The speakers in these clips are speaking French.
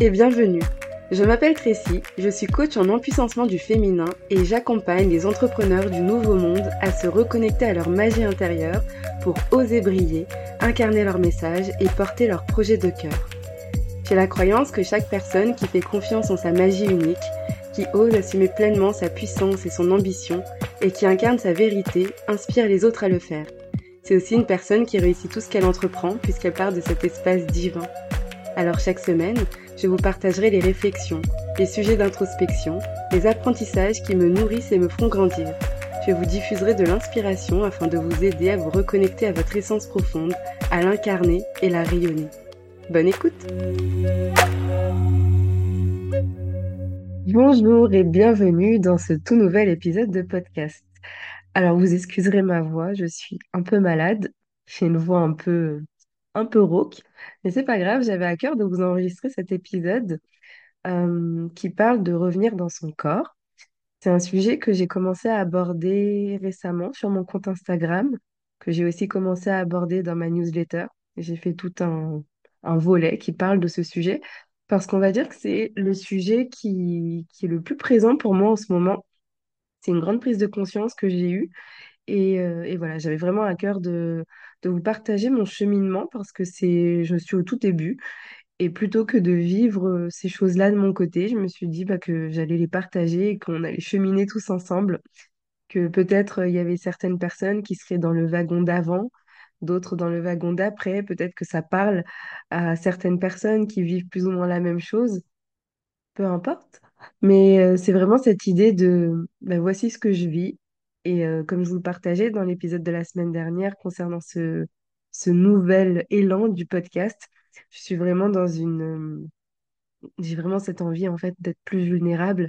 Et bienvenue. Je m'appelle Tracy, je suis coach en empuissancement du féminin et j'accompagne les entrepreneurs du nouveau monde à se reconnecter à leur magie intérieure pour oser briller, incarner leur message et porter leur projet de cœur. J'ai la croyance que chaque personne qui fait confiance en sa magie unique, qui ose assumer pleinement sa puissance et son ambition et qui incarne sa vérité inspire les autres à le faire. C'est aussi une personne qui réussit tout ce qu'elle entreprend puisqu'elle part de cet espace divin. Alors chaque semaine, je vous partagerai les réflexions, les sujets d'introspection, les apprentissages qui me nourrissent et me font grandir. Je vous diffuserai de l'inspiration afin de vous aider à vous reconnecter à votre essence profonde, à l'incarner et la rayonner. Bonne écoute Bonjour et bienvenue dans ce tout nouvel épisode de podcast. Alors vous excuserez ma voix, je suis un peu malade, j'ai une voix un peu un peu rauque, mais c'est pas grave, j'avais à cœur de vous enregistrer cet épisode euh, qui parle de revenir dans son corps. C'est un sujet que j'ai commencé à aborder récemment sur mon compte Instagram, que j'ai aussi commencé à aborder dans ma newsletter. J'ai fait tout un, un volet qui parle de ce sujet, parce qu'on va dire que c'est le sujet qui, qui est le plus présent pour moi en ce moment. C'est une grande prise de conscience que j'ai eue et, euh, et voilà, j'avais vraiment à cœur de, de vous partager mon cheminement parce que c'est, je suis au tout début. Et plutôt que de vivre euh, ces choses-là de mon côté, je me suis dit bah, que j'allais les partager et qu'on allait cheminer tous ensemble. Que peut-être euh, il y avait certaines personnes qui seraient dans le wagon d'avant, d'autres dans le wagon d'après. Peut-être que ça parle à certaines personnes qui vivent plus ou moins la même chose. Peu importe. Mais c'est vraiment cette idée de bah, voici ce que je vis. Et euh, comme je vous le partageais dans l'épisode de la semaine dernière concernant ce, ce nouvel élan du podcast, je suis vraiment dans une... euh, j'ai vraiment cette envie en fait d'être plus vulnérable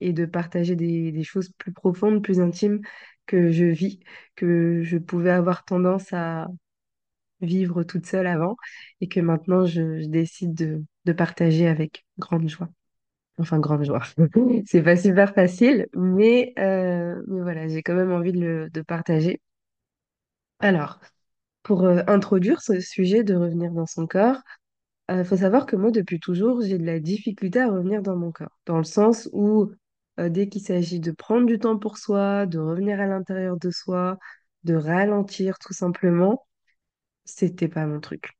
et de partager des, des choses plus profondes, plus intimes que je vis, que je pouvais avoir tendance à vivre toute seule avant et que maintenant je, je décide de, de partager avec grande joie. Enfin, grande joie. C'est pas super facile, mais, euh, mais voilà, j'ai quand même envie de le partager. Alors, pour euh, introduire ce sujet de revenir dans son corps, il faut savoir que moi, depuis toujours, j'ai de la difficulté à revenir dans mon corps, dans le sens où euh, dès qu'il s'agit de prendre du temps pour soi, de revenir à l'intérieur de soi, de ralentir tout simplement, c'était pas mon truc.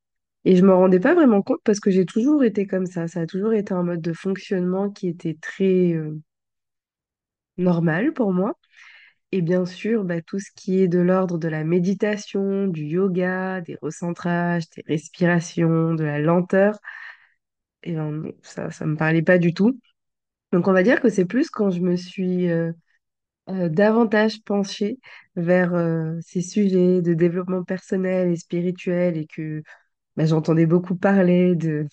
Et je me rendais pas vraiment compte parce que j'ai toujours été comme ça. Ça a toujours été un mode de fonctionnement qui était très euh, normal pour moi. Et bien sûr, bah, tout ce qui est de l'ordre de la méditation, du yoga, des recentrages, des respirations, de la lenteur, et ben, non, ça, ça me parlait pas du tout. Donc on va dire que c'est plus quand je me suis euh, euh, davantage penchée vers ces sujets de développement personnel et spirituel et que bah, j'entendais beaucoup parler de,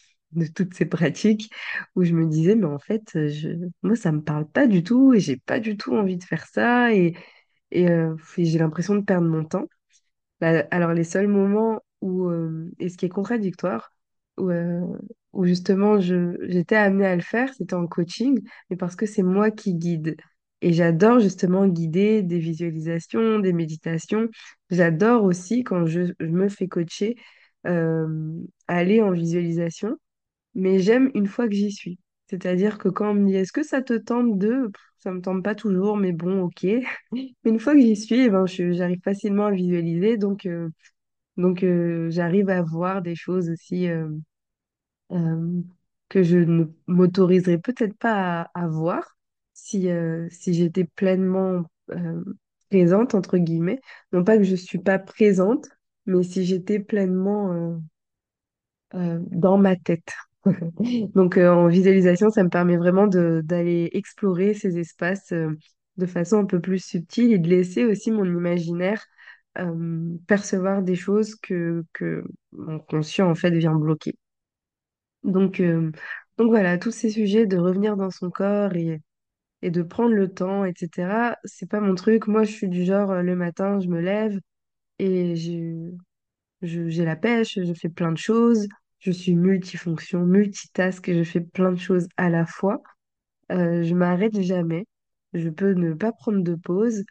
toutes ces pratiques où je me disais, mais en fait, je, moi, ça me parle pas du tout et j'ai pas du tout envie de faire ça et, euh, j'ai l'impression de perdre mon temps. Bah, alors, les seuls moments où, euh, et ce qui est contradictoire, où, euh, justement j'étais amenée à le faire, c'était en coaching, mais parce que c'est moi qui guide. Et j'adore justement guider des visualisations, des méditations. J'adore aussi quand je me fais coacher, euh, aller en visualisation, mais j'aime une fois que j'y suis. C'est-à-dire que quand on me dit est-ce que ça te tente de, ça me tente pas toujours, mais bon, ok. Mais une fois que j'y suis, eh ben, j'arrive facilement à visualiser, donc, euh, donc euh, j'arrive à voir des choses aussi que je ne m'autoriserais peut-être pas à, voir si, si j'étais pleinement présente, entre guillemets. Non pas que je suis pas présente, mais si j'étais pleinement euh, euh, dans ma tête. Donc euh, en visualisation, ça me permet vraiment d'aller explorer ces espaces de façon un peu plus subtile et de laisser aussi mon imaginaire percevoir des choses que, que mon conscient en fait vient bloquer. Donc, donc voilà, tous ces sujets de revenir dans son corps et, et de prendre le temps, etc., c'est pas mon truc. Moi, je suis du genre, le matin, je me lève et j'ai je- j'ai la pêche, je fais plein de choses. Je suis multifonction, multitask, je fais plein de choses à la fois. Euh, je m'arrête jamais. Je peux ne pas prendre de pause.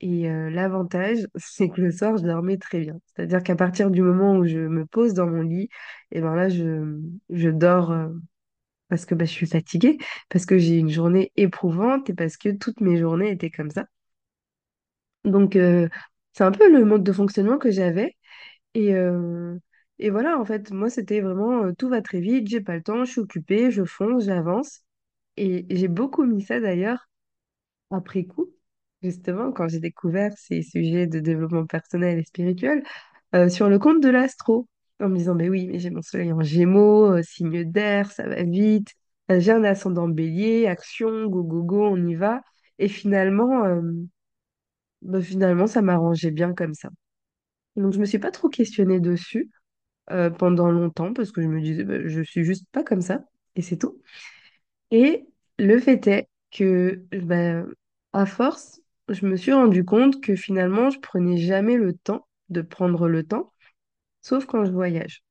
Et euh, l'avantage, c'est que le soir, je dormais très bien. C'est-à-dire qu'à partir du moment où je me pose dans mon lit, et ben là, je, je dors. euh, parce que bah, je suis fatiguée, parce que j'ai une journée éprouvante et parce que toutes mes journées étaient comme ça. Donc, euh, c'est un peu le mode de fonctionnement que j'avais. Et, euh, et voilà, en fait, moi, c'était vraiment euh, tout va très vite, j'ai pas le temps, je suis occupée, je fonce, j'avance. Et j'ai beaucoup mis ça d'ailleurs après coup, justement, quand j'ai découvert ces sujets de développement personnel et spirituel, euh, sur le compte de l'astro, en me disant, mais oui, mais j'ai mon soleil en Gémeaux, signe d'air, ça va vite, j'ai un ascendant bélier, action, go, go, go, on y va. Et finalement, bah, finalement, ça m'arrangeait bien comme ça. Donc, je me suis pas trop questionnée dessus euh, pendant longtemps parce que je me disais, bah, je suis juste pas comme ça et c'est tout. Et le fait est que, bah, à force, je me suis rendu compte que finalement, je prenais jamais le temps de prendre le temps, sauf quand je voyage.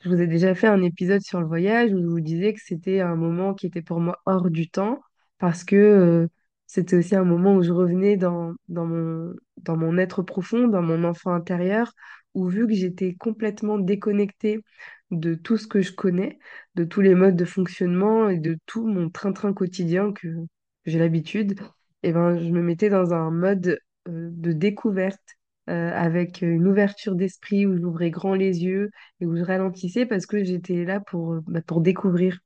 Je vous ai déjà fait un épisode sur le voyage où je vous disais que c'était un moment qui était pour moi hors du temps parce que euh, c'était aussi un moment où je revenais dans, dans mon, dans mon être profond, dans mon enfant intérieur, où vu que j'étais complètement déconnectée de tout ce que je connais, de tous les modes de fonctionnement et de tout mon train-train quotidien que, j'ai l'habitude, et ben, je me mettais dans un mode euh, de découverte euh, avec une ouverture d'esprit où j'ouvrais grand les yeux et où je ralentissais parce que j'étais là pour, euh, bah, pour découvrir.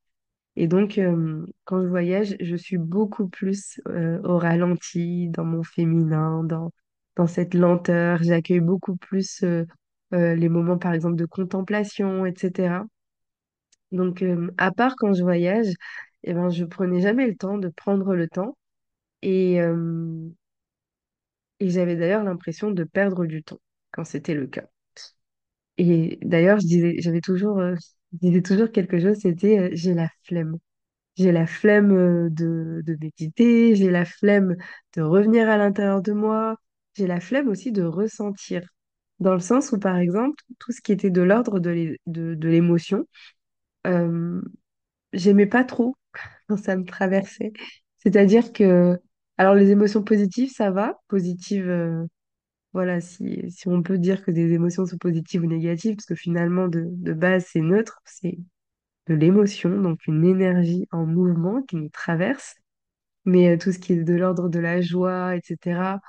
Et donc, euh, quand je voyage, je suis beaucoup plus euh, au ralenti, dans mon féminin, dans, dans cette lenteur. J'accueille beaucoup plus euh, les moments, par exemple, de contemplation, etc. Donc, à part quand je voyage, eh ben, je prenais jamais le temps de prendre le temps. Et, et j'avais d'ailleurs l'impression de perdre du temps quand c'était le cas. Et d'ailleurs, j'avais toujours, disais toujours quelque chose, c'était euh, j'ai la flemme. J'ai la flemme euh, de, de méditer, j'ai la flemme de revenir à l'intérieur de moi, j'ai la flemme aussi de ressentir. Dans le sens où, par exemple, tout ce qui était de l'ordre de l'é- de, de l'émotion, euh, j'aimais pas trop quand ça me traversait. C'est-à-dire que, alors les émotions positives, ça va, positives. Voilà, si, si on peut dire que des émotions sont positives ou négatives, parce que finalement, de, de base, c'est neutre, c'est de l'émotion, donc une énergie en mouvement qui nous traverse. Mais euh, tout ce qui est de l'ordre de la joie, etc.,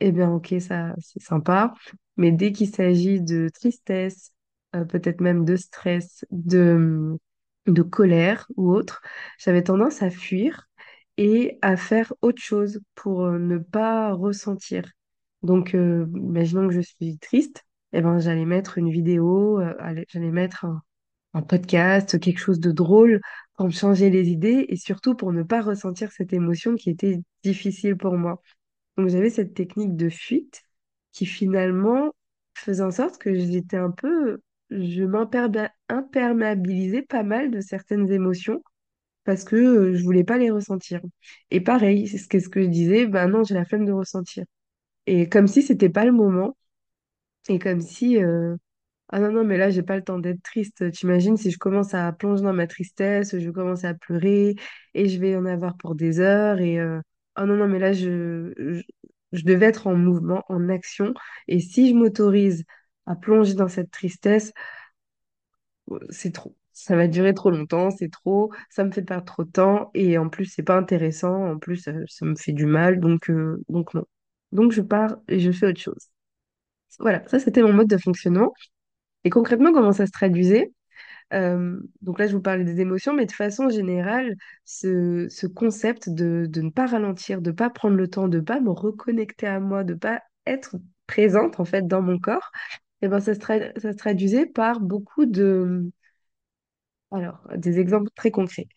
eh bien, ok, ça, c'est sympa. Mais dès qu'il s'agit de tristesse, euh, peut-être même de stress, de, de colère ou autre, j'avais tendance à fuir et à faire autre chose pour euh, ne pas ressentir. Donc, euh, imaginons que je suis triste, eh ben, j'allais mettre une vidéo, euh, j'allais mettre un, podcast, quelque chose de drôle pour me changer les idées et surtout pour ne pas ressentir cette émotion qui était difficile pour moi. Donc j'avais cette technique de fuite qui finalement faisait en sorte que j'étais un peu, je m'imperba- imperméabilisais pas mal de certaines émotions parce que euh, je voulais pas les ressentir. Et pareil, c'est ce que je disais, ben non, j'ai la flemme de ressentir. Et comme si c'était pas le moment, et comme si, euh, ah non, non, mais là, j'ai pas le temps d'être triste. T'imagines si je commence à plonger dans ma tristesse, je commence à pleurer et je vais en avoir pour des heures. Et euh, ah non, non, mais là, je, je, devais être en mouvement, en action. Et si je m'autorise à plonger dans cette tristesse, euh, c'est trop. Ça va durer trop longtemps, c'est trop, ça me fait perdre trop de temps et en plus, c'est pas intéressant. En plus, ça, ça me fait du mal, donc, euh, donc non. Donc, je pars et je fais autre chose. Voilà, ça, c'était mon mode de fonctionnement. Et concrètement, comment ça se traduisait? Euh, donc là, je vous parlais des émotions, mais de façon générale, ce, ce concept de, ne pas ralentir, de ne pas prendre le temps, de ne pas me reconnecter à moi, de ne pas être présente en fait dans mon corps, et ben, se, tra- ça se traduisait par beaucoup de... Alors, des exemples très concrets.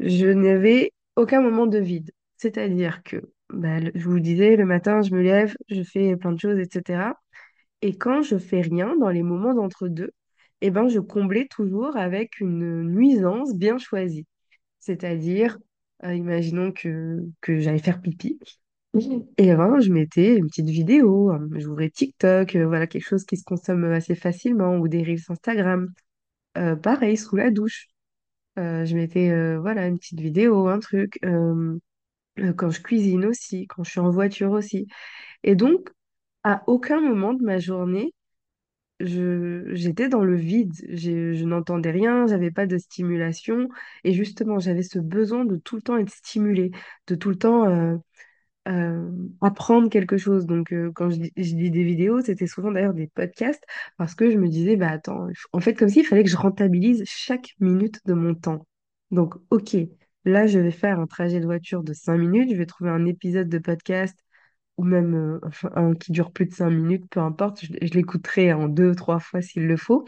Je n'avais aucun moment de vide. C'est-à-dire que, bah, le- je vous disais, le matin, je me lève, je fais plein de choses, etc. Et quand je fais rien dans les moments d'entre-deux, eh ben, je comblais toujours avec une nuisance bien choisie. C'est-à-dire, euh, imaginons que, que j'allais faire pipi. Et ben, je mettais une petite vidéo, euh, j'ouvrais TikTok, euh, voilà, quelque chose qui se consomme assez facilement, ou des reels Instagram. Euh, pareil, sous la douche. Je mettais voilà, une petite vidéo, un truc. Euh, quand je cuisine aussi, quand je suis en voiture aussi. Et donc, à aucun moment de ma journée, je, j'étais dans le vide. J'ai- je n'entendais rien, j'avais pas de stimulation. Et justement, j'avais ce besoin de tout le temps être stimulée, de tout le temps euh, euh, apprendre quelque chose. Donc, quand je, je dis des vidéos, c'était souvent d'ailleurs des podcasts parce que je me disais, bah attends, en fait, comme s'il fallait que je rentabilise chaque minute de mon temps. Donc, ok, là, je vais faire un trajet de voiture de 5 minutes, je vais trouver un épisode de podcast ou même euh, un qui dure plus de 5 minutes, peu importe, je, l'écouterai en deux, trois fois s'il le faut.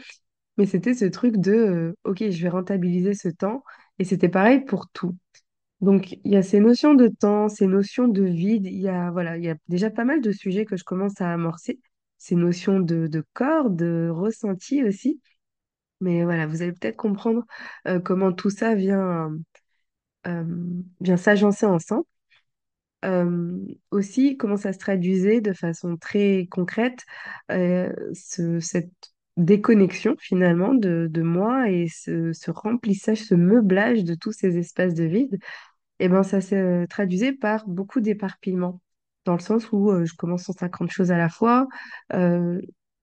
Mais c'était ce truc de, euh, ok, je vais rentabiliser ce temps. Et c'était pareil pour tout. Donc, il y a ces notions de temps, ces notions de vide. Il y a, voilà, il y a déjà pas mal de sujets que je commence à amorcer. Ces notions de, de corps, de ressenti aussi. Mais voilà, vous allez peut-être comprendre euh, comment tout ça vient, euh, vient s'agencer ensemble. Euh, aussi, comment ça se traduisait de façon très concrète, euh, ce- cette déconnexion finalement de, moi et ce, remplissage, ce meublage de tous ces espaces de vide? Eh ben, ça se traduisait par beaucoup d'éparpillement, dans le sens où je commence 150 choses à la fois,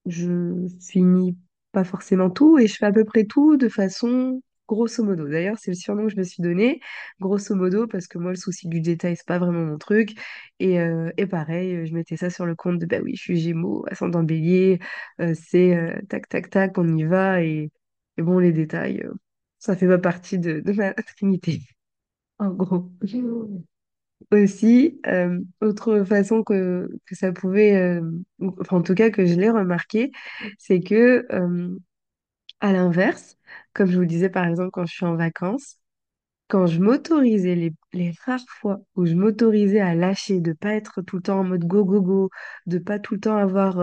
je finis pas forcément tout et je fais à peu près tout de façon grosso modo. D'ailleurs, c'est le surnom que je me suis donné, grosso modo, parce que moi, le souci du détail, c'est pas vraiment mon truc. Et, euh, et pareil, euh, je mettais ça sur le compte de, bah oui, je suis Gémeaux, ascendant Bélier, euh, c'est tac, tac, tac, on y va. Et, et bon, les détails, ça fait pas partie de, de ma trinité. En gros. Aussi, autre façon que, que ça pouvait, ou- enfin en tout cas que je l'ai remarqué, c'est que à l'inverse, comme je vous disais par exemple quand je suis en vacances, quand je m'autorisais, les, rares fois où je m'autorisais à lâcher, de pas être tout le temps en mode go go go, de pas tout le temps avoir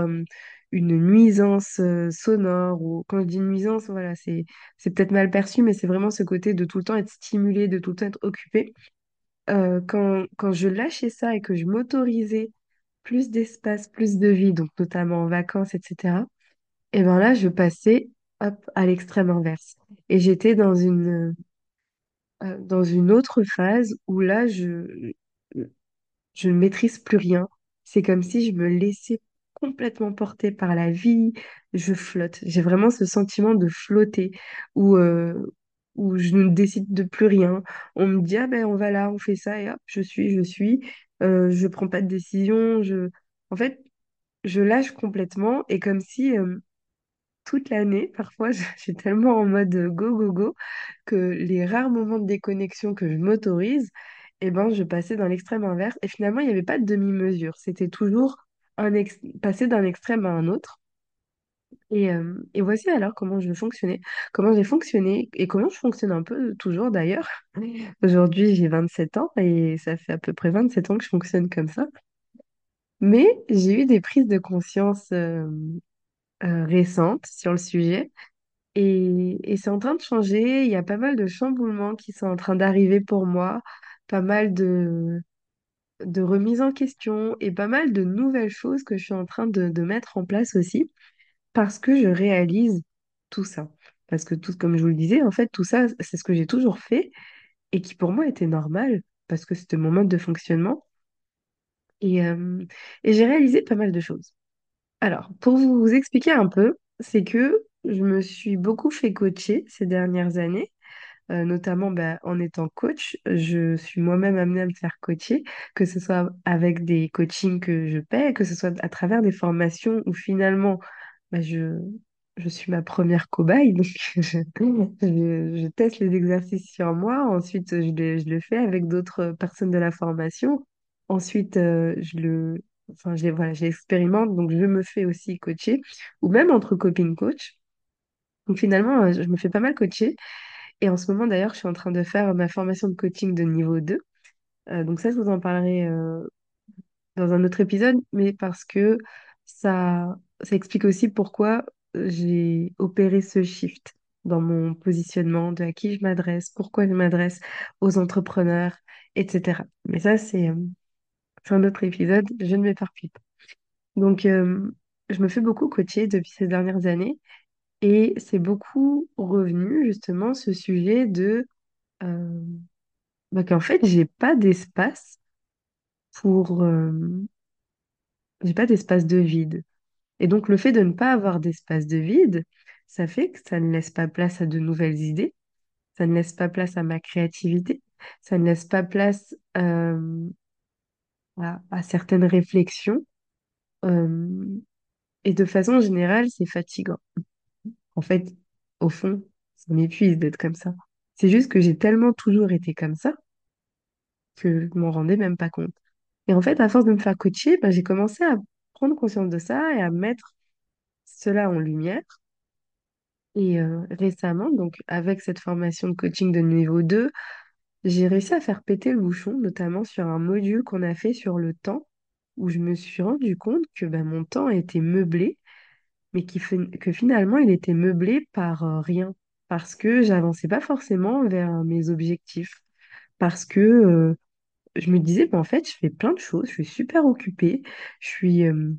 une nuisance sonore, ou quand je dis nuisance, voilà, c'est, c'est peut-être mal perçu, mais c'est vraiment ce côté de tout le temps être stimulé, de tout le temps être occupé quand, quand je lâchais ça et que je m'autorisais plus d'espace, plus de vie, donc notamment en vacances, etc., et ben là, je passais hop, à l'extrême inverse. Et j'étais dans une, euh, dans une autre phase où là, je, je ne maîtrise plus rien. C'est comme si je me laissais complètement porter par la vie. Je flotte. J'ai vraiment ce sentiment de flotter où, euh, où je ne décide de plus rien. On me dit, ah ben on va là, on fait ça et hop, je suis, je suis. Euh, je prends pas de décision. Je... En fait, je lâche complètement et comme si euh, toute l'année, parfois, je suis tellement en mode go, go, go que les rares moments de déconnexion que je m'autorise, eh ben, je passais dans l'extrême inverse. Et finalement, il n'y avait pas de demi-mesure. C'était toujours un ex- passer d'un extrême à un autre. Et, euh, et voici alors comment je fonctionnais, comment j'ai fonctionné et comment je fonctionne un peu toujours d'ailleurs. Aujourd'hui, j'ai 27 ans et ça fait à peu près 27 ans que je fonctionne comme ça. Mais j'ai eu des prises de conscience euh, euh, récentes sur le sujet. Et, et c'est en train de changer. Il y a pas mal de chamboulements qui sont en train d'arriver pour moi, pas mal de, de remises en question et pas mal de nouvelles choses que je suis en train de, de mettre en place aussi parce que je réalise tout ça. Parce que tout, comme je vous le disais, en fait, tout ça, c'est ce que j'ai toujours fait et qui pour moi était normal parce que c'était mon mode de fonctionnement. Et, euh, et j'ai réalisé pas mal de choses. Alors, pour vous expliquer un peu, c'est que je me suis beaucoup fait coacher ces dernières années, euh, notamment bah, en étant coach. Je suis moi-même amenée à me faire coacher, que ce soit avec des coachings que je paie, que ce soit à travers des formations où finalement bah, je, suis ma première cobaye. Je, teste les exercices sur moi. Ensuite, je le, je le fais avec d'autres personnes de la formation. Ensuite, euh, je le, enfin, je, voilà, je l'expérimente. Donc, je me fais aussi coacher, ou même entre copines coach. Donc, finalement, euh, je me fais pas mal coacher. Et en ce moment, d'ailleurs, je suis en train de faire ma formation de coaching de niveau 2. Euh, donc, ça, je vous en parlerai euh, dans un autre épisode, mais parce que ça, ça explique aussi pourquoi j'ai opéré ce shift dans mon positionnement, de à qui je m'adresse, pourquoi je m'adresse aux entrepreneurs, etc. Mais ça, c'est c'est un autre épisode, je ne m'éparpille pas. Donc, euh, je me fais beaucoup coacher depuis ces dernières années et c'est beaucoup revenu justement ce sujet de euh, bah, qu'en fait, j'ai pas d'espace pour, euh, j'ai pas d'espace de vide. Et donc, le fait de ne pas avoir d'espace de vide, ça fait que ça ne laisse pas place à de nouvelles idées, ça ne laisse pas place à ma créativité, ça ne laisse pas place euh, à, certaines réflexions. et de façon générale, c'est fatigant. En fait, au fond, ça m'épuise d'être comme ça. C'est juste que j'ai tellement toujours été comme ça que je m'en rendais même pas compte. Et en fait, à force de me faire coacher, ben, j'ai commencé à prendre conscience de ça et à mettre cela en lumière. Et récemment, donc avec cette formation de coaching de niveau 2, j'ai réussi à faire péter le bouchon, notamment sur un module qu'on a fait sur le temps, où je me suis rendu compte que ben, mon temps était meublé, mais que finalement, il était meublé par euh, rien, parce que j'avançais pas forcément vers mes objectifs, parce que euh, je me disais, ben, en fait, je fais plein de choses, je suis super occupée, je suis euh,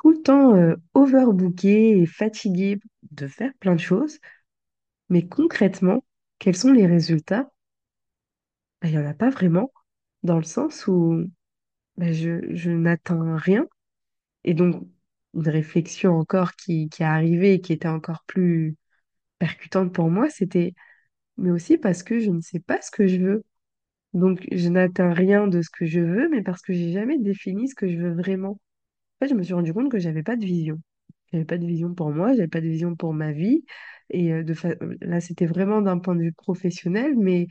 tout le temps overbookée et fatiguée de faire plein de choses. Mais concrètement, quels sont les résultats? Il n'y en a pas vraiment, dans le sens où ben, je, je n'atteins rien. Et donc, une réflexion encore qui, qui est arrivée et qui était encore plus percutante pour moi, c'était, mais aussi parce que je ne sais pas ce que je veux. Donc, je n'atteins rien de ce que je veux, mais parce que j'ai jamais défini ce que je veux vraiment. En fait, je me suis rendu compte que j'avais pas de vision. J'avais pas de vision pour moi, j'avais pas de vision pour ma vie. Et euh, de là, c'était vraiment d'un point de vue professionnel, mais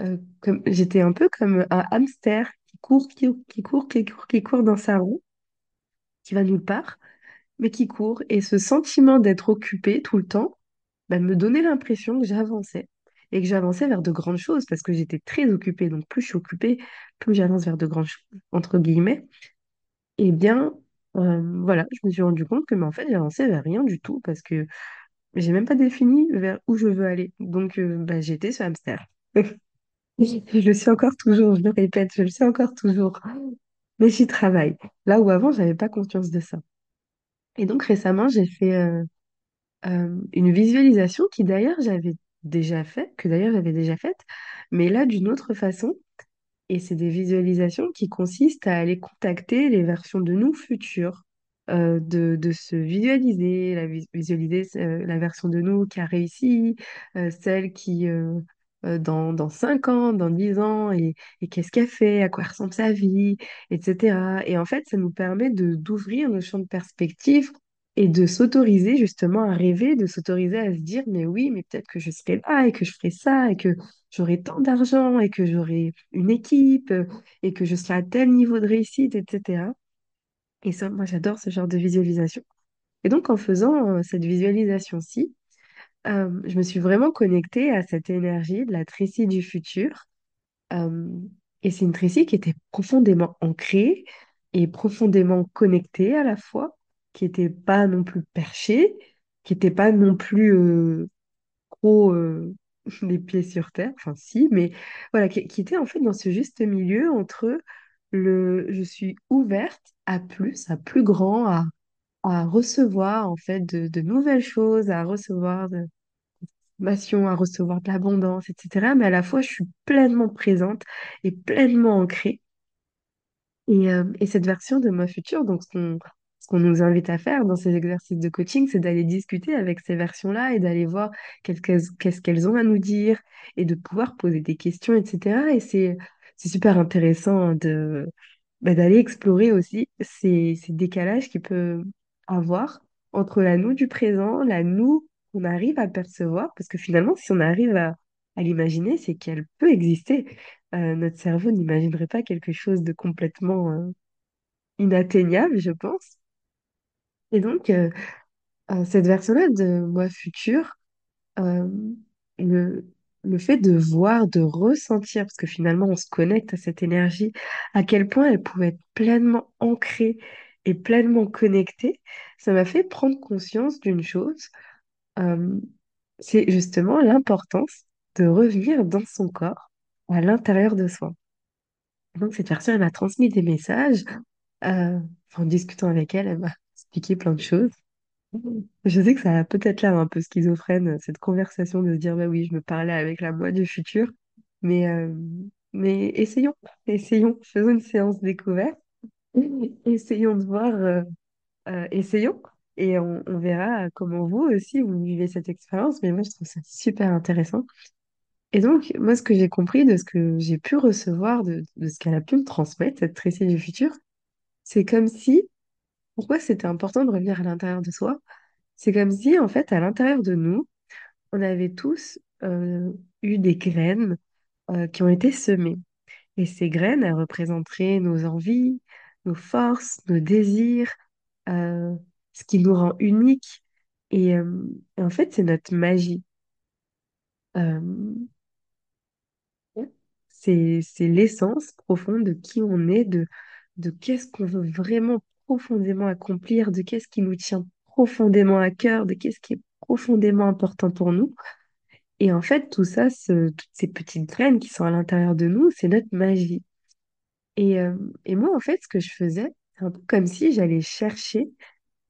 euh, comme, j'étais un peu comme un hamster qui court, qui, qui court, qui court, qui court dans sa roue, qui va nulle part, mais qui court. Et ce sentiment d'être occupé tout le temps, bah, me donnait l'impression que j'avançais. Et que j'avançais vers de grandes choses parce que j'étais très occupée. Donc, plus je suis occupée, plus j'avance vers de grandes choses, entre guillemets. Eh bien, euh, voilà, je me suis rendu compte que, mais en fait, j'avançais vers rien du tout parce que j'ai même pas défini vers où je veux aller. Donc, euh, bah, j'étais ce hamster. Je le suis encore toujours, je le répète, je le suis encore toujours. Mais j'y travaille. Là où avant, j'avais pas conscience de ça. Et donc récemment, j'ai fait euh, euh, une visualisation qui d'ailleurs j'avais déjà fait, que d'ailleurs j'avais déjà faite, mais là d'une autre façon. Et c'est des visualisations qui consistent à aller contacter les versions de nous futures, euh, de, de se visualiser, la, vis- visualiser la version de nous qui a réussi, celle qui, dans, dans 5 ans, dans 10 ans, et, et qu'est-ce qu'elle fait, à quoi ressemble sa vie, etc. Et en fait, ça nous permet de d'ouvrir nos champs de perspective et de s'autoriser justement à rêver, de s'autoriser à se dire, mais oui, mais peut-être que je serai là et que je ferai ça et que j'aurai tant d'argent et que j'aurai une équipe euh, et que je serai à tel niveau de réussite, etc. Et ça, moi, j'adore ce genre de visualisation. Et donc, en faisant euh, cette visualisation-ci, je me suis vraiment connectée à cette énergie de la Tracy du futur. Et c'est une Tracy qui était profondément ancrée et profondément connectée à la fois, qui n'était pas non plus perchée, qui n'était pas non plus euh, trop les pieds sur terre, enfin si, mais voilà, qui, qui était en fait dans ce juste milieu entre le je suis ouverte à plus, à plus grand, à, à recevoir en fait de, nouvelles choses, à recevoir de l'information, à recevoir de l'abondance, etc. Mais à la fois, je suis pleinement présente et pleinement ancrée. Et, euh, et cette version de moi future, donc ce qu'on ce nous invite à faire dans ces exercices de coaching, c'est d'aller discuter avec ces versions-là et d'aller voir qu'est-ce qu'elles ont à nous dire et de pouvoir poser des questions, etc. Et c'est super intéressant de bah, d'aller explorer aussi ces, ces décalages qu'il peut avoir entre la nous du présent, la nous qu'on arrive à percevoir, parce que finalement, si on arrive à, l'imaginer, c'est qu'elle peut exister. Euh, notre cerveau n'imaginerait pas quelque chose de complètement euh, inatteignable, je pense. Et donc, euh, cette version-là de moi futur, le, le fait de voir, de ressentir, parce que finalement on se connecte à cette énergie, à quel point elle pouvait être pleinement ancrée et pleinement connectée, ça m'a fait prendre conscience d'une chose, euh, c'est justement l'importance de revenir dans son corps, à l'intérieur de soi. Donc cette personne, elle m'a transmis des messages, euh, en discutant avec elle, elle m'a expliqué plein de choses. Je sais que ça a peut-être l'air un peu schizophrène, cette conversation de se dire, bah oui, je me parlais avec la moi du futur, mais, euh, mais essayons, essayons, faisons une séance découverte, essayons de voir, euh, Euh, essayons et on, verra comment vous aussi vous vivez cette expérience. Mais moi, je trouve ça super intéressant. Et donc, moi, ce que j'ai compris de ce que j'ai pu recevoir, de, ce qu'elle a pu me transmettre, cette Tracy du futur, c'est comme si, pourquoi c'était important de revenir à l'intérieur de soi? C'est comme si, en fait, à l'intérieur de nous, on avait tous euh, eu des graines qui ont été semées. Et ces graines, elles représenteraient nos envies, nos forces, nos désirs, euh, ce qui nous rend uniques. Et, euh, et en fait, c'est notre magie. Euh, c'est, l'essence profonde de qui on est, de, de qu'est-ce qu'on veut vraiment profondément accomplir, de qu'est-ce qui nous tient profondément à cœur, de qu'est-ce qui est profondément important pour nous. Et en fait, tout ça, toutes ces petites graines qui sont à l'intérieur de nous, c'est notre magie. Et, euh, et moi, en fait, ce que je faisais, c'est un peu comme si j'allais chercher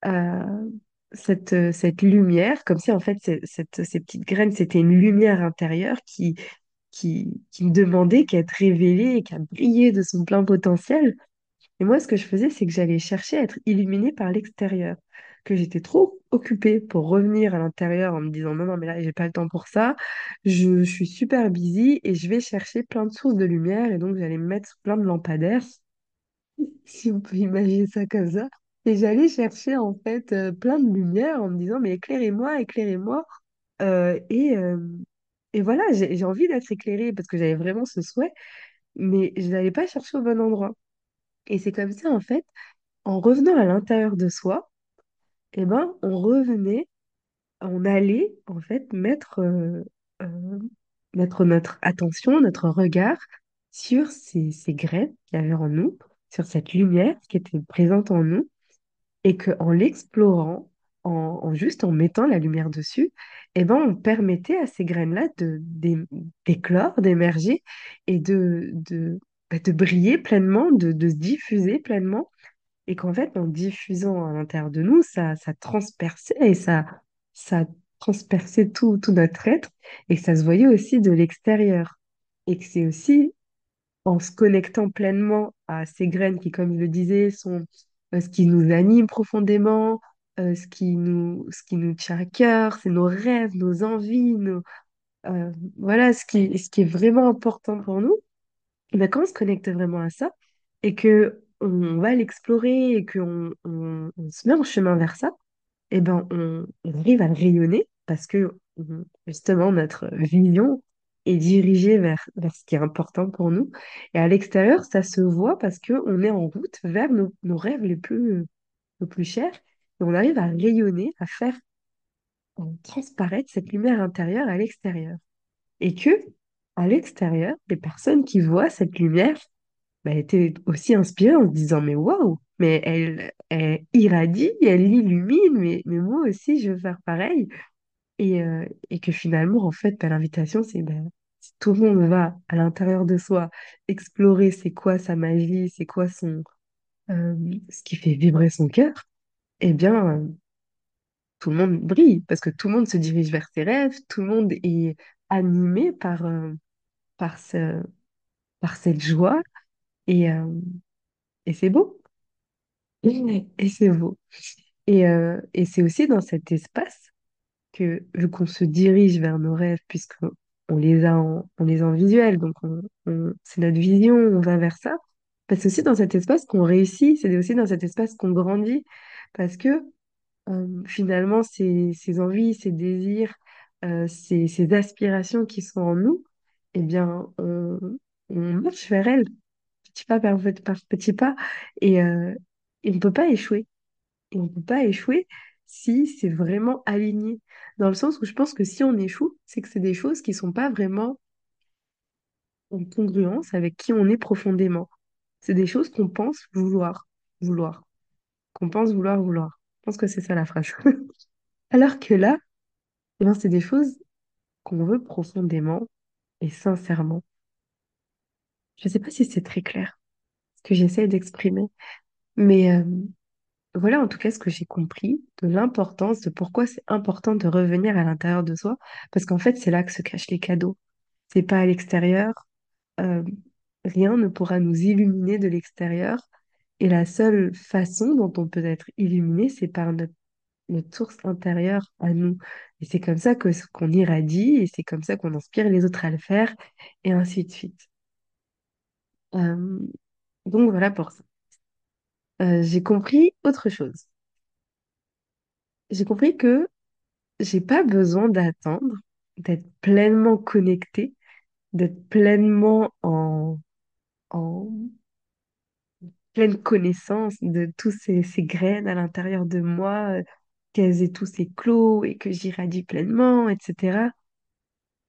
euh, cette, euh, cette lumière, comme si en fait, cette, ces petites graines, c'était une lumière intérieure qui, qui, qui me demandait qu'à être révélée et qu'à briller de son plein potentiel. Et moi, ce que je faisais, c'est que j'allais chercher à être illuminée par l'extérieur, que j'étais trop occupée pour revenir à l'intérieur en me disant non, non, mais là, j'ai pas le temps pour ça. Je, suis super busy et je vais chercher plein de sources de lumière et donc j'allais me mettre plein de lampadaires, si on peut imaginer ça comme ça. Et j'allais chercher en fait euh, plein de lumière en me disant mais éclairez-moi, éclairez-moi. Euh, et, euh, et voilà, j'ai envie d'être éclairée parce que j'avais vraiment ce souhait, mais je n'allais pas chercher au bon endroit. Et c'est comme ça en fait en revenant à l'intérieur de soi, eh ben, on revenait, on allait en fait mettre, euh, euh, notre attention, notre regard sur ces, graines qu'il y avait en nous, sur cette lumière qui était présente en nous, et qu'en l'explorant, en, juste en mettant la lumière dessus, eh ben, on permettait à ces graines-là d'éclore, d'émerger et de, de, bah, de briller pleinement, de, de se diffuser pleinement et qu'en fait, en diffusant à l'intérieur de nous, ça, ça transperçait et ça, ça transperçait tout, tout notre être et que ça se voyait aussi de l'extérieur. Et que c'est aussi en se connectant pleinement à ces graines qui, comme je le disais, sont euh, ce qui nous anime profondément, euh, ce qui nous, ce qui nous tient à cœur, c'est nos rêves, nos envies, nos, euh, voilà, ce qui, ce qui est vraiment important pour nous. Et ben, quand on se connecte vraiment à ça et que on va l'explorer et qu'on on, se met en chemin vers ça, et ben on, arrive à rayonner parce que justement notre vision est dirigée vers, vers ce qui est important pour nous. Et à l'extérieur, ça se voit parce que on est en route vers nos, nos rêves les plus, les plus chers et on arrive à rayonner, à faire transparaître cette lumière intérieure à l'extérieur. Et que à l'extérieur, les personnes qui voient cette lumière bah, était aussi inspirée en se disant, mais waouh, mais elle, elle irradie, elle illumine, mais, mais moi aussi, je veux faire pareil. Et, euh, et que finalement, en fait, l'invitation, c'est bah, si tout le monde va à l'intérieur de soi explorer c'est quoi sa magie, c'est quoi son, euh, ce qui fait vibrer son cœur, eh bien, euh, tout le monde brille parce que tout le monde se dirige vers ses rêves, tout le monde est animé par, par, ce, par cette joie et, euh, et c'est beau. Et c'est beau. Et, euh, et c'est aussi dans cet espace que, vu qu'on se dirige vers nos rêves, puisque on les a en, on les a en visuel, donc on, on- c'est notre vision, on va vers ça. bah, c'est aussi dans cet espace qu'on réussit, c'est aussi dans cet espace qu'on grandit, parce que euh, finalement, ces, ces envies, ces désirs, euh, ces, ces aspirations qui sont en nous, eh bien, on, on marche vers elles, petit pas par, petit pas, et, euh, on ne peut pas échouer. Et on ne peut pas échouer si c'est vraiment aligné. Dans le sens où je pense que si on échoue, c'est que c'est des choses qui sont pas vraiment en congruence avec qui on est profondément. C'est des choses qu'on pense vouloir, vouloir, qu'on pense vouloir, vouloir. Je pense que c'est ça la phrase. Alors que là, eh ben, c'est des choses qu'on veut profondément et sincèrement. Je ne sais pas si c'est très clair, ce que j'essaie d'exprimer, mais euh, voilà en tout cas ce que j'ai compris de l'importance, de pourquoi c'est important de revenir à l'intérieur de soi, parce qu'en fait, c'est là que se cachent les cadeaux. C'est pas à l'extérieur, euh, rien ne pourra nous illuminer de l'extérieur. Et la seule façon dont on peut être illuminé, c'est par notre, source intérieure à nous. Et c'est comme ça que qu'on irradie, et c'est comme ça qu'on inspire les autres à le faire, et ainsi de suite. Donc voilà pour ça. J'ai compris autre chose. J'ai compris que j'ai pas besoin d'attendre, d'être pleinement connecté, d'être pleinement en, pleine connaissance de tous ces, ces graines à l'intérieur de moi, qu'elles aient tous éclos et que j'irradie pleinement, etc.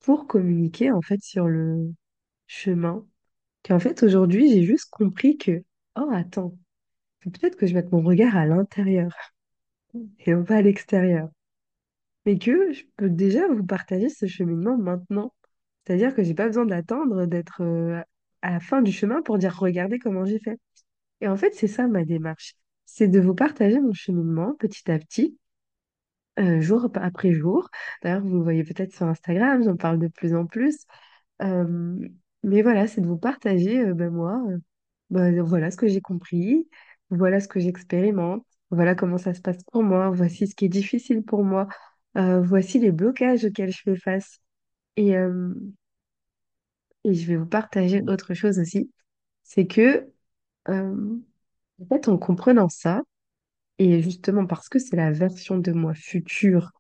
pour communiquer en fait sur le chemin. Qu'en fait aujourd'hui j'ai juste compris que, oh attends, peut-être que je vais mettre mon regard à l'intérieur et non pas à l'extérieur. mais que je peux déjà vous partager ce cheminement maintenant. C'est-à-dire que j'ai pas besoin d'attendre d'être euh, à la fin du chemin pour dire regardez comment j'ai fait. Et en fait, c'est ça ma démarche. C'est de vous partager mon cheminement petit à petit, euh, jour après jour. D'ailleurs, vous voyez peut-être sur Instagram, j'en parle de plus en plus. Mais voilà, c'est de vous partager, euh, ben moi, euh, ben voilà ce que j'ai compris, voilà ce que j'expérimente, voilà comment ça se passe pour moi, voici ce qui est difficile pour moi, euh, voici les blocages auxquels je fais face. Et, et je vais vous partager autre chose aussi, c'est que, en fait, en comprenant ça, et justement parce que c'est la version de moi future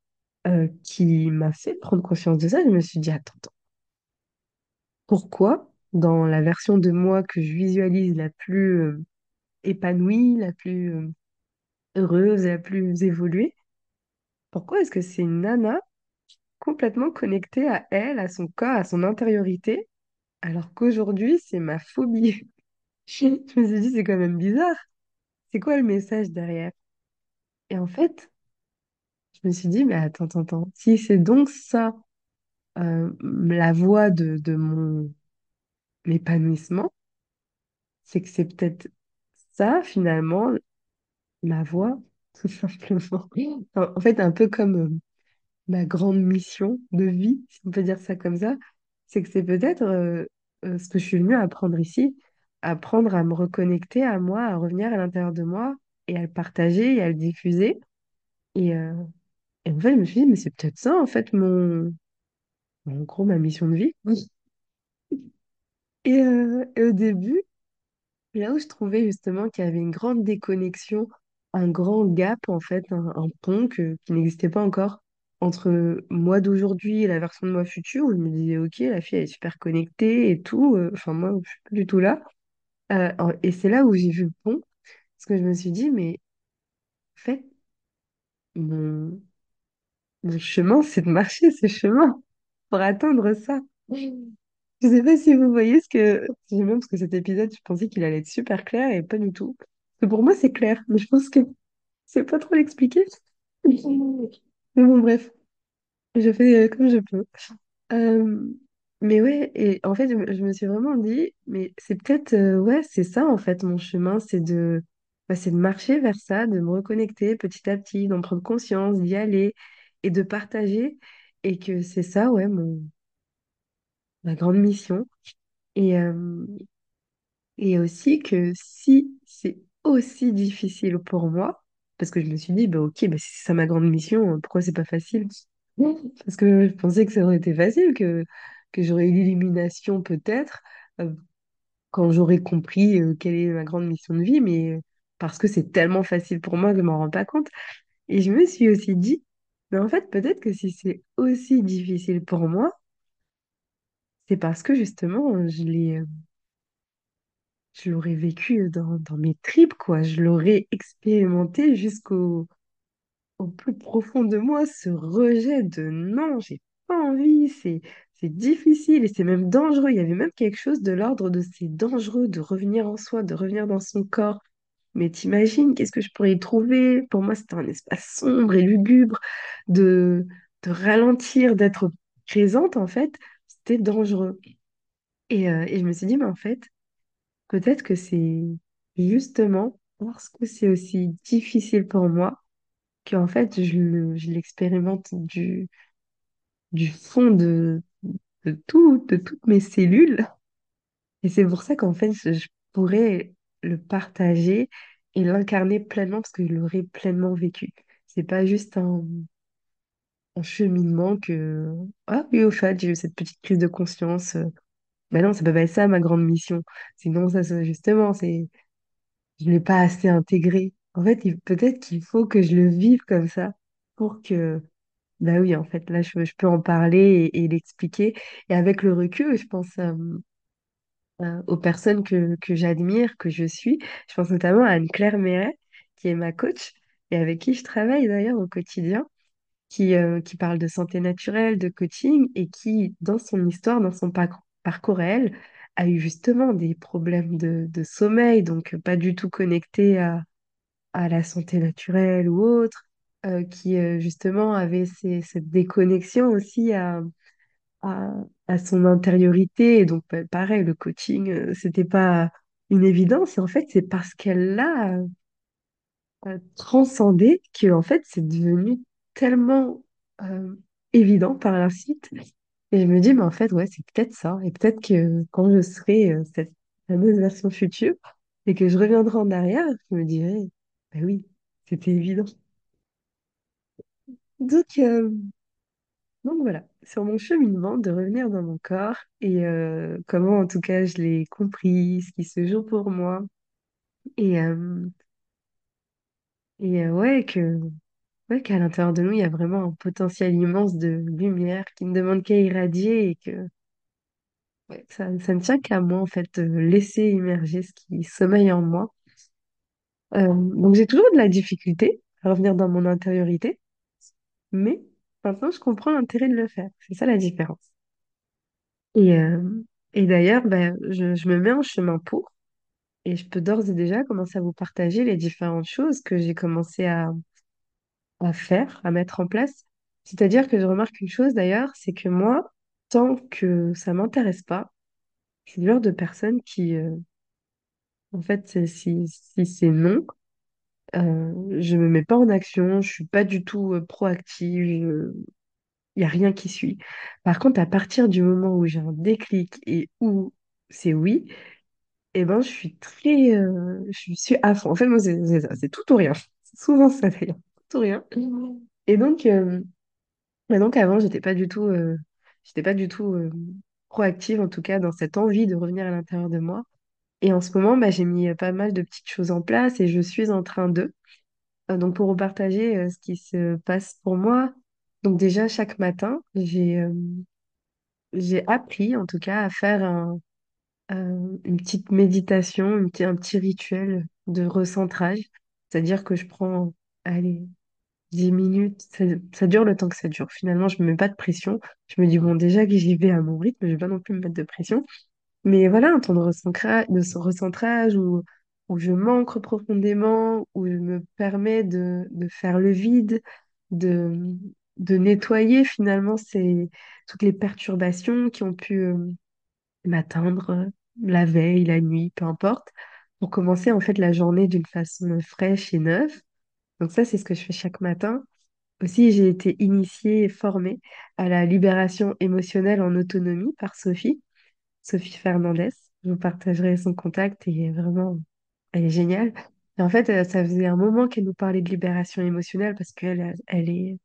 qui m'a fait prendre conscience de ça, je me suis dit, attends, attends, pourquoi dans la version de moi que je visualise la plus euh, épanouie, la plus euh, heureuse, la plus évoluée, pourquoi est-ce que c'est une nana complètement connectée à elle, à son corps, à son intériorité, alors qu'aujourd'hui, c'est ma phobie? Je me suis dit, c'est quand même bizarre. C'est quoi le message derrière? Et en fait, je me suis dit, mais attends, attends, attends. Si c'est donc ça, euh, la voie de, de mon épanouissement, c'est que c'est peut-être ça, finalement, ma voie, tout simplement. En fait, un peu comme euh, ma grande mission de vie, si on peut dire ça comme ça, c'est que c'est peut-être euh, ce que je suis venue apprendre ici, apprendre à me reconnecter à moi, à revenir à l'intérieur de moi et à le partager et à le diffuser. Et, et en fait, je me suis dit, mais c'est peut-être ça, en fait, mon, en gros, ma mission de vie. Et, euh, et au début, là où je trouvais justement qu'il y avait une grande déconnexion, un grand gap, en fait, un, pont qui n'existait pas encore entre moi d'aujourd'hui et la version de moi future, où je me disais, ok, la fille, elle est super connectée et tout. euh, Enfin, moi, je suis pas du tout là. Euh, et c'est là où j'ai vu le pont, parce que je me suis dit, mais en fait, mon, mon chemin, c'est de marcher ce chemin pour atteindre ça. Je sais pas si vous voyez ce que... Même parce que cet épisode, je pensais qu'il allait être super clair et pas du tout. Parce que pour moi, c'est clair, mais je pense que c'est pas trop l'expliquer. Mais bon, bref, je fais euh, comme je peux. Euh, mais ouais, et en fait, je, me je me suis vraiment dit, mais c'est peut-être, euh, ouais, c'est ça en fait, mon chemin, c'est de, bah, c'est de marcher vers ça, de me reconnecter petit à petit, d'en prendre conscience, d'y aller et de partager. Et que c'est ça, ouais, mon, ma grande mission. Et, euh, Et aussi que si c'est aussi difficile pour moi, parce que je me suis dit, bah ok, bah si c'est ça ma grande mission, pourquoi c'est pas facile? Parce que je pensais que ça aurait été facile, que, que j'aurais eu l'illumination peut-être, euh, quand j'aurais compris euh, quelle est ma grande mission de vie, mais parce que c'est tellement facile pour moi que je m'en rends pas compte. Et je me suis aussi dit, mais en fait, peut-être que si c'est aussi difficile pour moi, c'est parce que justement, je euh, l'aurais vécu dans, mes tripes, quoi. Je l'aurais expérimenté jusqu'au au plus profond de moi, ce rejet de non, j'ai pas envie, c'est c'est difficile et c'est même dangereux. Il y avait même quelque chose de l'ordre de c'est dangereux de revenir en soi, de revenir dans son corps. Mais t'imagines, qu'est-ce que je pourrais y trouver? Pour moi, c'était un espace sombre et lugubre, de, de ralentir, d'être présente, en fait, c'était dangereux. Et, euh, et je me suis dit, mais en fait, Peut-être que c'est justement parce que c'est aussi difficile pour moi qu'en fait je je l'expérimente du, du fond de, de tout, de toutes mes cellules. Et c'est pour ça qu'en fait je pourrais le partager et l'incarner pleinement parce que je l'aurais pleinement vécu. C'est pas juste un, un cheminement que, ah oui, au fait, j'ai eu cette petite prise de conscience. Ben non, ça peut pas être ça ma grande mission. Sinon, ça, justement, c'est, je l'ai pas assez intégré. En fait, peut-être qu'il faut que je le vive comme ça pour que, bah oui, en fait, là, je, je peux en parler et, et l'expliquer. Et avec le recul, je pense euh, euh, aux personnes que, que j'admire, que je suis. Je pense notamment à Anne-Claire Méret, qui est ma coach et avec qui je travaille d'ailleurs au quotidien qui, euh, qui parle de santé naturelle, de coaching, et qui, dans son histoire, dans son parcours, elle, a eu justement des problèmes de, de sommeil, donc pas du tout connectés à, à la santé naturelle ou autre, euh, qui justement avait cette déconnexion aussi à, à, à son intériorité. Et donc, pa- pareil, le coaching, euh, c'était pas une évidence. Et en fait, c'est parce qu'elle l'a euh, transcendé que en fait c'est devenu tellement euh, évident par la suite. Et je me dis, mais en fait, ouais, c'est peut-être ça. Et peut-être que quand je serai euh, cette fameuse version future et que je reviendrai en arrière, je me dirai, bah oui, c'était évident. Donc, euh, donc voilà, sur mon cheminement de revenir dans mon corps et euh, comment en tout cas je l'ai compris, ce qui se joue pour moi. Et, euh, et euh, ouais, que Ouais, qu'à l'intérieur de nous, il y a vraiment un potentiel immense de lumière qui ne demande qu'à irradier et que ouais, ça, ça ne tient qu'à moi, en fait, de laisser immerger ce qui sommeille en moi. Donc, j'ai toujours de la difficulté à revenir dans mon intériorité, mais maintenant, je comprends l'intérêt de le faire. C'est ça la différence. Et, euh, et d'ailleurs, ben, je, je me mets en chemin pour, et je peux d'ores et déjà commencer à vous partager les différentes choses que j'ai commencé à, à faire, à mettre en place. C'est-à-dire que je remarque une chose d'ailleurs, c'est que moi, tant que ça m'intéresse pas, je suis le genre de personne qui, euh, en fait, si, si c'est non, euh, je me mets pas en action, je suis pas du tout euh, proactive, il y a rien qui suit. Par contre, à partir du moment où j'ai un déclic et où c'est oui, eh ben, je suis très, euh, je suis à fond. En fait, moi, c'est c'est ça, c'est tout ou rien. C'est souvent ça d'ailleurs, tout ou rien. Et donc, euh, donc avant, j'étais pas du tout, euh, j'étais pas du tout euh, proactive, en tout cas, dans cette envie de revenir à l'intérieur de moi. Et en ce moment, bah, j'ai mis pas mal de petites choses en place et je suis en train de. Donc pour vous partager ce qui se passe pour moi. Donc déjà, chaque matin, j'ai appris, en tout cas, à faire un, une petite méditation, une un petit rituel de recentrage. C'est-à-dire que je prends, allez, 10 minutes, ça, ça dure le temps que ça dure. Finalement, je me mets pas de pression. Je me dis, bon, déjà que j'y vais à mon rythme, je vais pas non plus me mettre de pression. Mais voilà, un temps de recentrage, où, où je m'ancre profondément, où je me permets de, de faire le vide, de, de nettoyer finalement toutes les perturbations qui ont pu euh, m'atteindre euh, la veille, la nuit, peu importe, pour commencer en fait la journée d'une façon fraîche et neuve. Donc ça, c'est ce que je fais chaque matin. Aussi, j'ai été initiée et formée à la libération émotionnelle en autonomie par Sophie, Sophie Fernandez. Je vous partagerai son contact et vraiment, elle est géniale. Et en fait, euh, ça faisait un moment qu'elle nous parlait de libération émotionnelle parce qu'elle elle est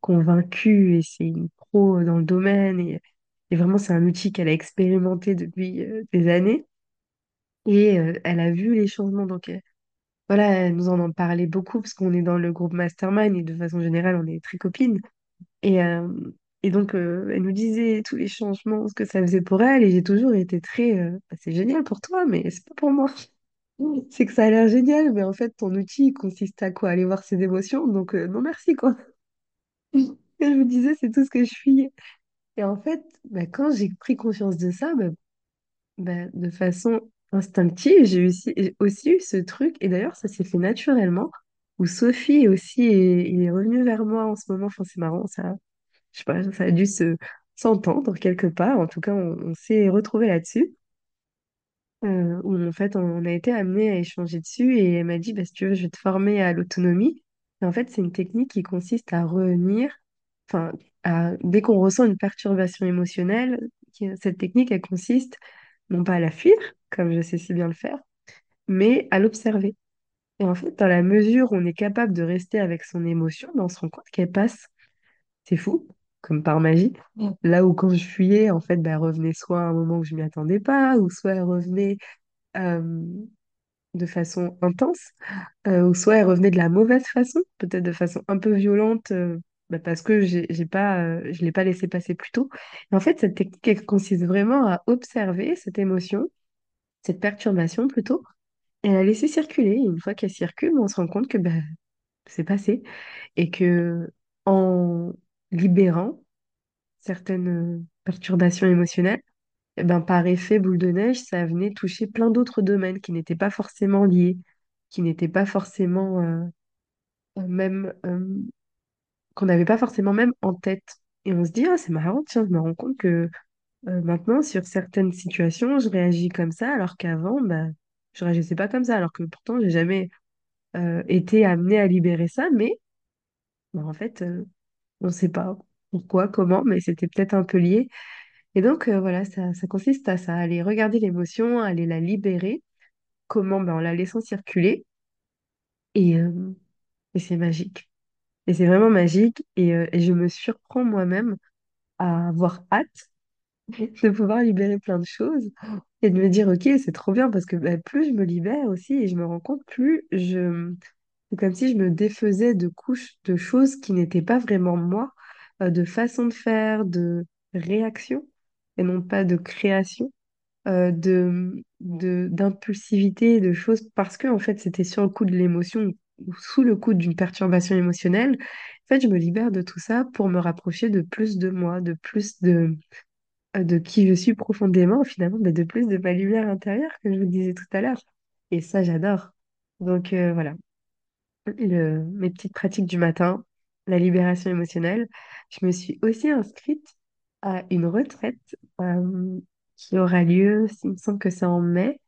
convaincue et c'est une pro dans le domaine et, vraiment, c'est un outil qu'elle a expérimenté depuis euh, des années et euh, elle a vu les changements. Donc, voilà, elle nous en en parlait beaucoup parce qu'on est dans le groupe Mastermind et de façon générale, on est très copines. Et donc, euh, elle nous disait tous les changements, ce que ça faisait pour elle. Et j'ai toujours été très, euh, Bah, c'est génial pour toi, mais c'est pas pour moi. C'est que ça a l'air génial, mais en fait, ton outil il consiste à quoi? Aller voir ses émotions. Donc, euh, non, merci, quoi. Et je me disais, c'est tout ce que je suis. Et en fait, bah, quand j'ai pris conscience de ça, bah, bah, de façon instinctive, j'ai aussi, aussi eu ce truc. Et d'ailleurs, ça s'est fait naturellement, où Sophie aussi est, est revenue vers moi en ce moment. Enfin, c'est marrant, ça. Je sais pas, ça a dû se s'entendre quelque part. En tout cas, on, s'est retrouvés là-dessus. euh, où en fait, on a été amené à échanger dessus et elle m'a dit, bah, si tu veux, je vais te former à l'autonomie. En fait, c'est une technique qui consiste à revenir, enfin, dès qu'on ressent une perturbation émotionnelle, cette technique, elle consiste non pas à la fuir, comme je sais si bien le faire, mais à l'observer. Et en fait, dans la mesure où on est capable de rester avec son émotion, on se rend compte qu'elle passe. C'est fou, comme par magie. Là où quand je fuyais, en fait, elle revenait soit à un moment où je m'y attendais pas, ou soit elle revenait euh, de façon intense, euh, ou soit elle revenait de la mauvaise façon, peut-être de façon un peu violente, euh, ben, parce que j'ai j'ai pas, euh, je l'ai pas laissé passer plus tôt. Et en fait, cette technique, elle consiste vraiment à observer cette émotion, cette perturbation plutôt, et la laisser circuler. Et une fois qu'elle circule, on se rend compte que ben, c'est passé et que en libérant certaines perturbations émotionnelles, eh ben, par effet boule de neige, ça venait toucher plein d'autres domaines qui n'étaient pas forcément liés, qui n'étaient pas forcément euh, euh, même, euh, qu'on n'avait pas forcément même en tête. Et on se dit, ah, c'est marrant, tiens, je me rends compte que maintenant, sur certaines situations, je réagis comme ça, alors qu'avant, bah, je réagissais pas comme ça, alors que pourtant, j'ai jamais été amenée à libérer ça, mais bah, en fait, on ne sait pas pourquoi, comment, mais c'était peut-être un peu lié. Et donc, euh, voilà, ça, ça consiste à ça, aller regarder l'émotion, aller la libérer. Comment? Ben, en la laissant circuler. Et, euh, et c'est magique. Et c'est vraiment magique. Et, euh, je me surprends moi-même à avoir hâte de pouvoir libérer plein de choses et de me dire, OK, c'est trop bien parce que ben, plus je me libère aussi et je me rends compte, plus je... Comme si je me défaisais de couches de choses qui n'étaient pas vraiment moi, euh, de façon de faire, de réaction et non pas de création, euh, de, d'impulsivité, de choses parce que en fait c'était sur le coup de l'émotion ou sous le coup d'une perturbation émotionnelle. En fait, je me libère de tout ça pour me rapprocher de plus de moi, de plus de, euh, de qui je suis profondément, finalement, mais de plus de ma lumière intérieure que je vous disais tout à l'heure. Et ça, j'adore. Donc euh, voilà, le, mes petites pratiques du matin, la libération émotionnelle. Je me suis aussi inscrite à une retraite euh, qui aura lieu, il me semble que c'est en mai,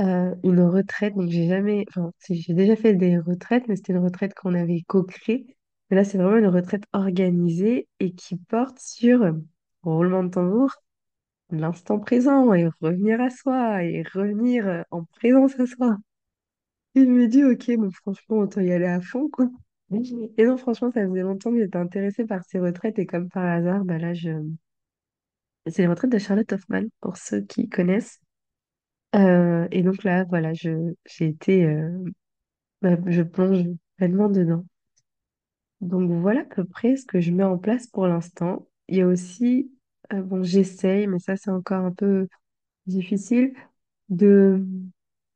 euh, une retraite. Donc j'ai jamais, enfin, j'ai déjà fait des retraites, mais c'était une retraite qu'on avait co-créée. Mais là, c'est vraiment une retraite organisée et qui porte sur euh, roulement de tambour, l'instant présent et revenir à soi et revenir en présence à soi. Et je me dis, ok, bon, franchement, autant y aller à fond, quoi. Et non, franchement, ça faisait longtemps que j'étais intéressée par ces retraites et comme par hasard, bah là, je... c'est les retraites de Charlotte Hoffman, pour ceux qui connaissent. Euh, et donc là, voilà, je, j'ai été, euh, bah, je plonge pleinement dedans. Donc voilà à peu près ce que je mets en place pour l'instant. Il y a aussi, euh, bon, j'essaye, mais ça c'est encore un peu difficile, de,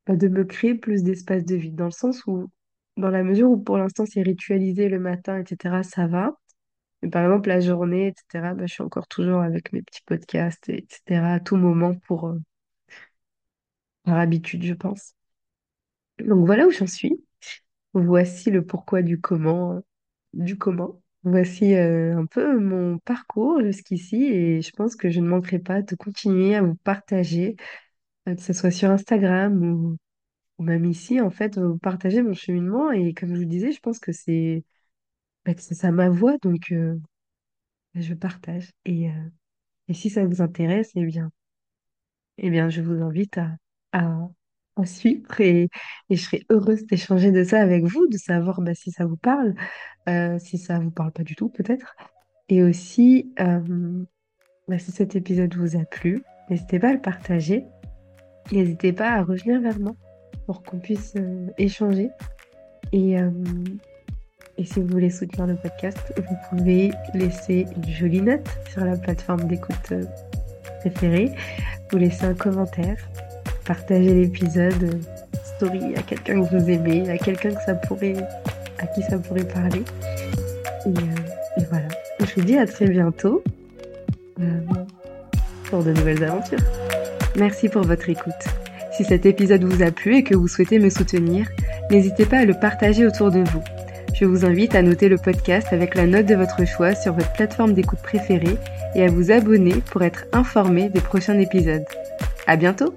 de me créer plus d'espace de vide, dans le sens où, dans la mesure où pour l'instant c'est ritualisé le matin, etc., ça va. Mais par exemple, la journée, etc., bah, je suis encore toujours avec mes petits podcasts, etc., à tout moment pour, euh, par habitude, je pense. Donc voilà où j'en suis. Voici le pourquoi du comment, du comment. Voici euh, un peu mon parcours jusqu'ici et je pense que je ne manquerai pas de continuer à vous partager, que ce soit sur Instagram ou, même ici, en fait, vous partager mon cheminement et comme je vous disais, je pense que c'est bah, ça ma voix, donc je partage. Et, et si ça vous intéresse, eh bien, eh bien, je vous invite à, à, à suivre et, et je serai heureuse d'échanger de ça avec vous, de savoir bah, si ça vous parle, euh, si ça vous parle pas du tout peut-être. Et aussi, euh, bah, si cet épisode vous a plu, n'hésitez pas à le partager. N'hésitez pas à revenir vers moi pour qu'on puisse euh, échanger. Et, et si vous voulez soutenir le podcast, vous pouvez laisser une jolie note sur la plateforme d'écoute préférée vous laisser un commentaire, partager l'épisode story à quelqu'un que vous aimez, à quelqu'un à qui ça pourrait parler. Et, euh, voilà. Je vous dis à très bientôt euh, pour de nouvelles aventures. Merci pour votre écoute. Si cet épisode vous a plu et que vous souhaitez me soutenir, n'hésitez pas à le partager autour de vous. Je vous invite à noter le podcast avec la note de votre choix sur votre plateforme d'écoute préférée et à vous abonner pour être informé des prochains épisodes. À bientôt!